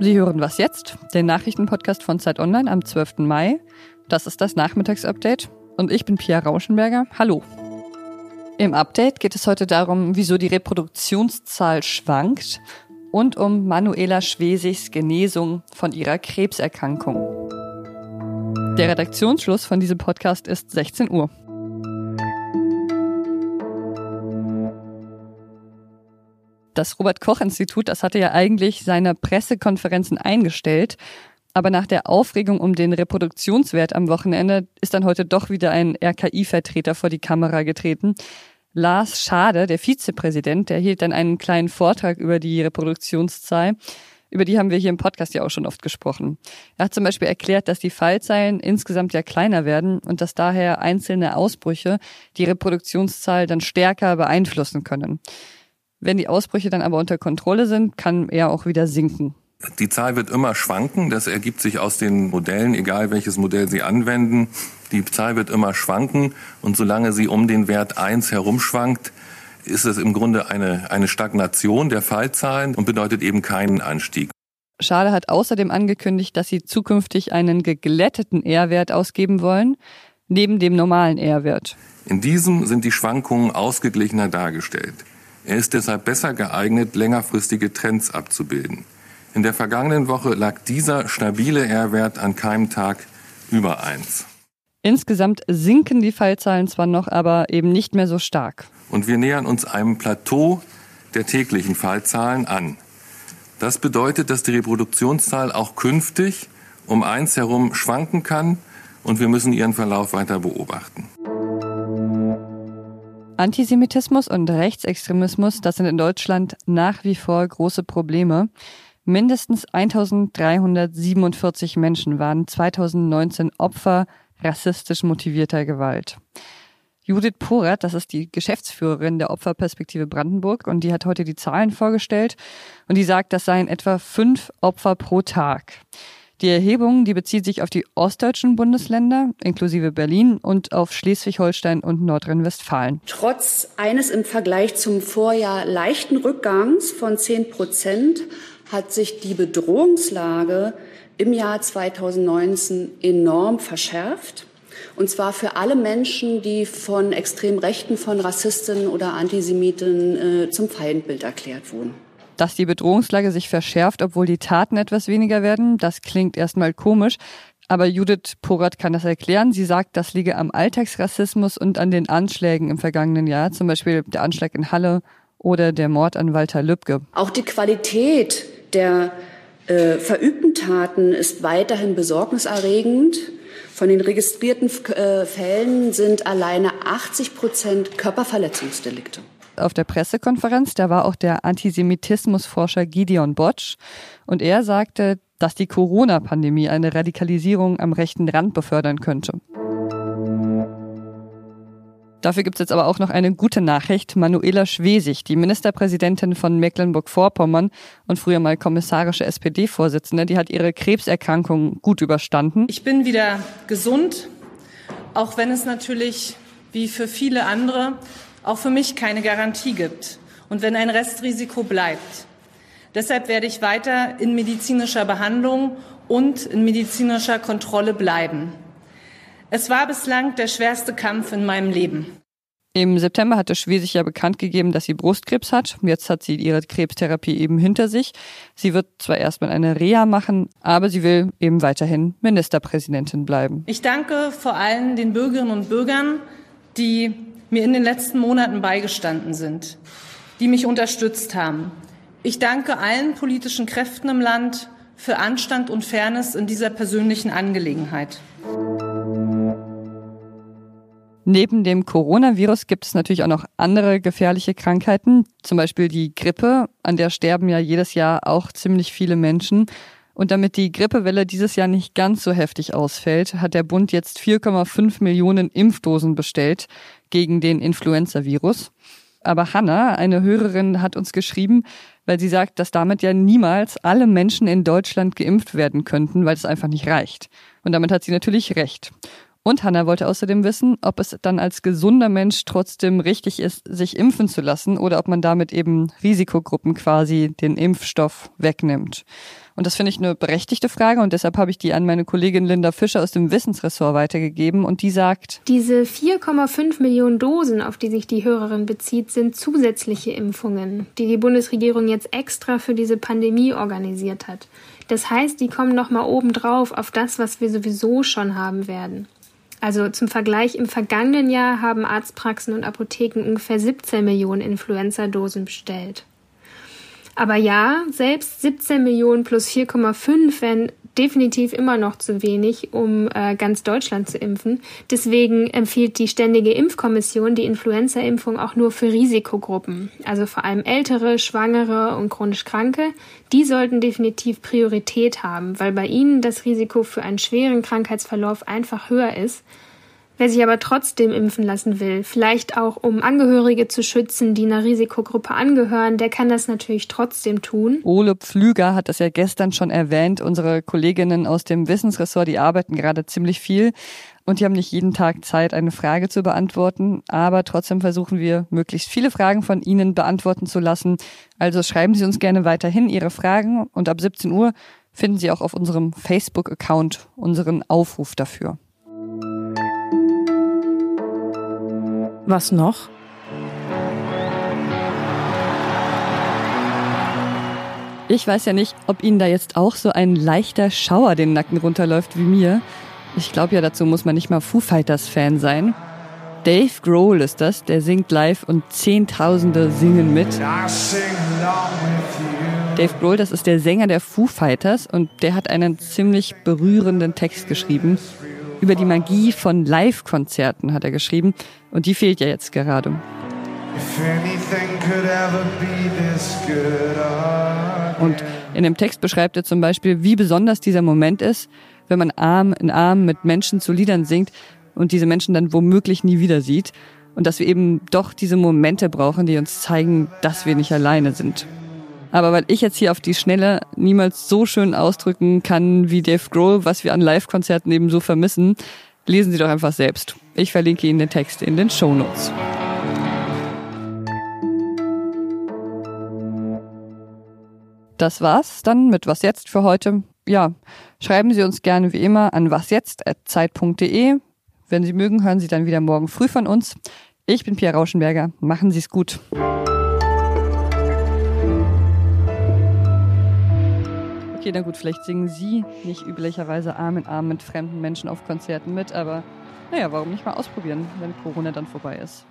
Sie hören was jetzt? Den Nachrichtenpodcast von Zeit Online am 12. Mai. Das ist das Nachmittagsupdate und ich bin Pia Rauschenberger. Hallo. Im Update geht es heute darum, wieso die Reproduktionszahl schwankt und um Manuela Schwesigs Genesung von ihrer Krebserkrankung. Der Redaktionsschluss von diesem Podcast ist 16 Uhr. Das Robert Koch Institut, das hatte ja eigentlich seine Pressekonferenzen eingestellt. Aber nach der Aufregung um den Reproduktionswert am Wochenende ist dann heute doch wieder ein RKI-Vertreter vor die Kamera getreten. Lars Schade, der Vizepräsident, der hielt dann einen kleinen Vortrag über die Reproduktionszahl. Über die haben wir hier im Podcast ja auch schon oft gesprochen. Er hat zum Beispiel erklärt, dass die Fallzeilen insgesamt ja kleiner werden und dass daher einzelne Ausbrüche die Reproduktionszahl dann stärker beeinflussen können. Wenn die Ausbrüche dann aber unter Kontrolle sind, kann er auch wieder sinken. Die Zahl wird immer schwanken. Das ergibt sich aus den Modellen, egal welches Modell Sie anwenden. Die Zahl wird immer schwanken. Und solange sie um den Wert 1 herumschwankt, ist es im Grunde eine, eine Stagnation der Fallzahlen und bedeutet eben keinen Anstieg. Schade hat außerdem angekündigt, dass sie zukünftig einen geglätteten R-Wert ausgeben wollen, neben dem normalen R-Wert. In diesem sind die Schwankungen ausgeglichener dargestellt. Er ist deshalb besser geeignet, längerfristige Trends abzubilden. In der vergangenen Woche lag dieser stabile R-Wert an keinem Tag über 1. Insgesamt sinken die Fallzahlen zwar noch, aber eben nicht mehr so stark. Und wir nähern uns einem Plateau der täglichen Fallzahlen an. Das bedeutet, dass die Reproduktionszahl auch künftig um eins herum schwanken kann und wir müssen ihren Verlauf weiter beobachten. Antisemitismus und Rechtsextremismus, das sind in Deutschland nach wie vor große Probleme. Mindestens 1347 Menschen waren 2019 Opfer rassistisch motivierter Gewalt. Judith Porat, das ist die Geschäftsführerin der Opferperspektive Brandenburg und die hat heute die Zahlen vorgestellt und die sagt, das seien etwa fünf Opfer pro Tag. Die Erhebung, die bezieht sich auf die ostdeutschen Bundesländer, inklusive Berlin, und auf Schleswig-Holstein und Nordrhein-Westfalen. Trotz eines im Vergleich zum Vorjahr leichten Rückgangs von 10 Prozent hat sich die Bedrohungslage im Jahr 2019 enorm verschärft. Und zwar für alle Menschen, die von extrem Rechten, von Rassistinnen oder Antisemiten äh, zum Feindbild erklärt wurden. Dass die Bedrohungslage sich verschärft, obwohl die Taten etwas weniger werden, das klingt erstmal komisch. Aber Judith Porat kann das erklären. Sie sagt, das liege am Alltagsrassismus und an den Anschlägen im vergangenen Jahr, zum Beispiel der Anschlag in Halle oder der Mord an Walter Lübcke. Auch die Qualität der äh, verübten Taten ist weiterhin besorgniserregend. Von den registrierten äh, Fällen sind alleine 80 Prozent Körperverletzungsdelikte. Auf der Pressekonferenz, da war auch der Antisemitismusforscher Gideon Botsch und er sagte, dass die Corona-Pandemie eine Radikalisierung am rechten Rand befördern könnte. Dafür gibt es jetzt aber auch noch eine gute Nachricht. Manuela Schwesig, die Ministerpräsidentin von Mecklenburg-Vorpommern und früher mal kommissarische SPD-Vorsitzende, die hat ihre Krebserkrankung gut überstanden. Ich bin wieder gesund, auch wenn es natürlich wie für viele andere auch für mich keine Garantie gibt und wenn ein Restrisiko bleibt. Deshalb werde ich weiter in medizinischer Behandlung und in medizinischer Kontrolle bleiben. Es war bislang der schwerste Kampf in meinem Leben. Im September hatte Schwesig ja bekannt gegeben, dass sie Brustkrebs hat. Jetzt hat sie ihre Krebstherapie eben hinter sich. Sie wird zwar erstmal eine Reha machen, aber sie will eben weiterhin Ministerpräsidentin bleiben. Ich danke vor allem den Bürgerinnen und Bürgern, die mir in den letzten Monaten beigestanden sind, die mich unterstützt haben. Ich danke allen politischen Kräften im Land für Anstand und Fairness in dieser persönlichen Angelegenheit. Neben dem Coronavirus gibt es natürlich auch noch andere gefährliche Krankheiten, zum Beispiel die Grippe, an der sterben ja jedes Jahr auch ziemlich viele Menschen. Und damit die Grippewelle dieses Jahr nicht ganz so heftig ausfällt, hat der Bund jetzt 4,5 Millionen Impfdosen bestellt gegen den Influenza-Virus. Aber Hanna, eine Hörerin, hat uns geschrieben, weil sie sagt, dass damit ja niemals alle Menschen in Deutschland geimpft werden könnten, weil es einfach nicht reicht. Und damit hat sie natürlich recht. Und Hanna wollte außerdem wissen, ob es dann als gesunder Mensch trotzdem richtig ist, sich impfen zu lassen oder ob man damit eben Risikogruppen quasi den Impfstoff wegnimmt. Und das finde ich eine berechtigte Frage und deshalb habe ich die an meine Kollegin Linda Fischer aus dem Wissensressort weitergegeben und die sagt, diese 4,5 Millionen Dosen, auf die sich die Hörerin bezieht, sind zusätzliche Impfungen, die die Bundesregierung jetzt extra für diese Pandemie organisiert hat. Das heißt, die kommen nochmal obendrauf auf das, was wir sowieso schon haben werden. Also zum Vergleich, im vergangenen Jahr haben Arztpraxen und Apotheken ungefähr 17 Millionen Influenza-Dosen bestellt. Aber ja, selbst 17 Millionen plus 4,5 wären definitiv immer noch zu wenig, um äh, ganz Deutschland zu impfen. Deswegen empfiehlt die Ständige Impfkommission die Influenza-Impfung auch nur für Risikogruppen, also vor allem ältere, schwangere und chronisch Kranke. Die sollten definitiv Priorität haben, weil bei ihnen das Risiko für einen schweren Krankheitsverlauf einfach höher ist Wer sich aber trotzdem impfen lassen will, vielleicht auch um Angehörige zu schützen, die einer Risikogruppe angehören, der kann das natürlich trotzdem tun. Ole Pflüger hat das ja gestern schon erwähnt. Unsere Kolleginnen aus dem Wissensressort, die arbeiten gerade ziemlich viel und die haben nicht jeden Tag Zeit, eine Frage zu beantworten. Aber trotzdem versuchen wir, möglichst viele Fragen von Ihnen beantworten zu lassen. Also schreiben Sie uns gerne weiterhin Ihre Fragen und ab 17 Uhr finden Sie auch auf unserem Facebook-Account unseren Aufruf dafür. Was noch? Ich weiß ja nicht, ob Ihnen da jetzt auch so ein leichter Schauer den Nacken runterläuft wie mir. Ich glaube ja, dazu muss man nicht mal Foo Fighters Fan sein. Dave Grohl ist das, der singt live und Zehntausende singen mit. Dave Grohl, das ist der Sänger der Foo Fighters und der hat einen ziemlich berührenden Text geschrieben. Über die Magie von Live-Konzerten hat er geschrieben und die fehlt ja jetzt gerade. Und in dem Text beschreibt er zum Beispiel, wie besonders dieser Moment ist, wenn man Arm in Arm mit Menschen zu Liedern singt und diese Menschen dann womöglich nie wieder sieht. Und dass wir eben doch diese Momente brauchen, die uns zeigen, dass wir nicht alleine sind. Aber weil ich jetzt hier auf die Schnelle niemals so schön ausdrücken kann wie Dave Grohl, was wir an Live-Konzerten eben so vermissen, lesen Sie doch einfach selbst. Ich verlinke Ihnen den Text in den Show Notes. Das war's dann mit Was jetzt für heute. Ja, schreiben Sie uns gerne wie immer an wasjetzt.zeit.de. Wenn Sie mögen, hören Sie dann wieder morgen früh von uns. Ich bin Pia Rauschenberger. Machen Sie es gut. Okay, na gut, vielleicht singen Sie nicht üblicherweise Arm in Arm mit fremden Menschen auf Konzerten mit, aber naja, warum nicht mal ausprobieren, wenn Corona dann vorbei ist.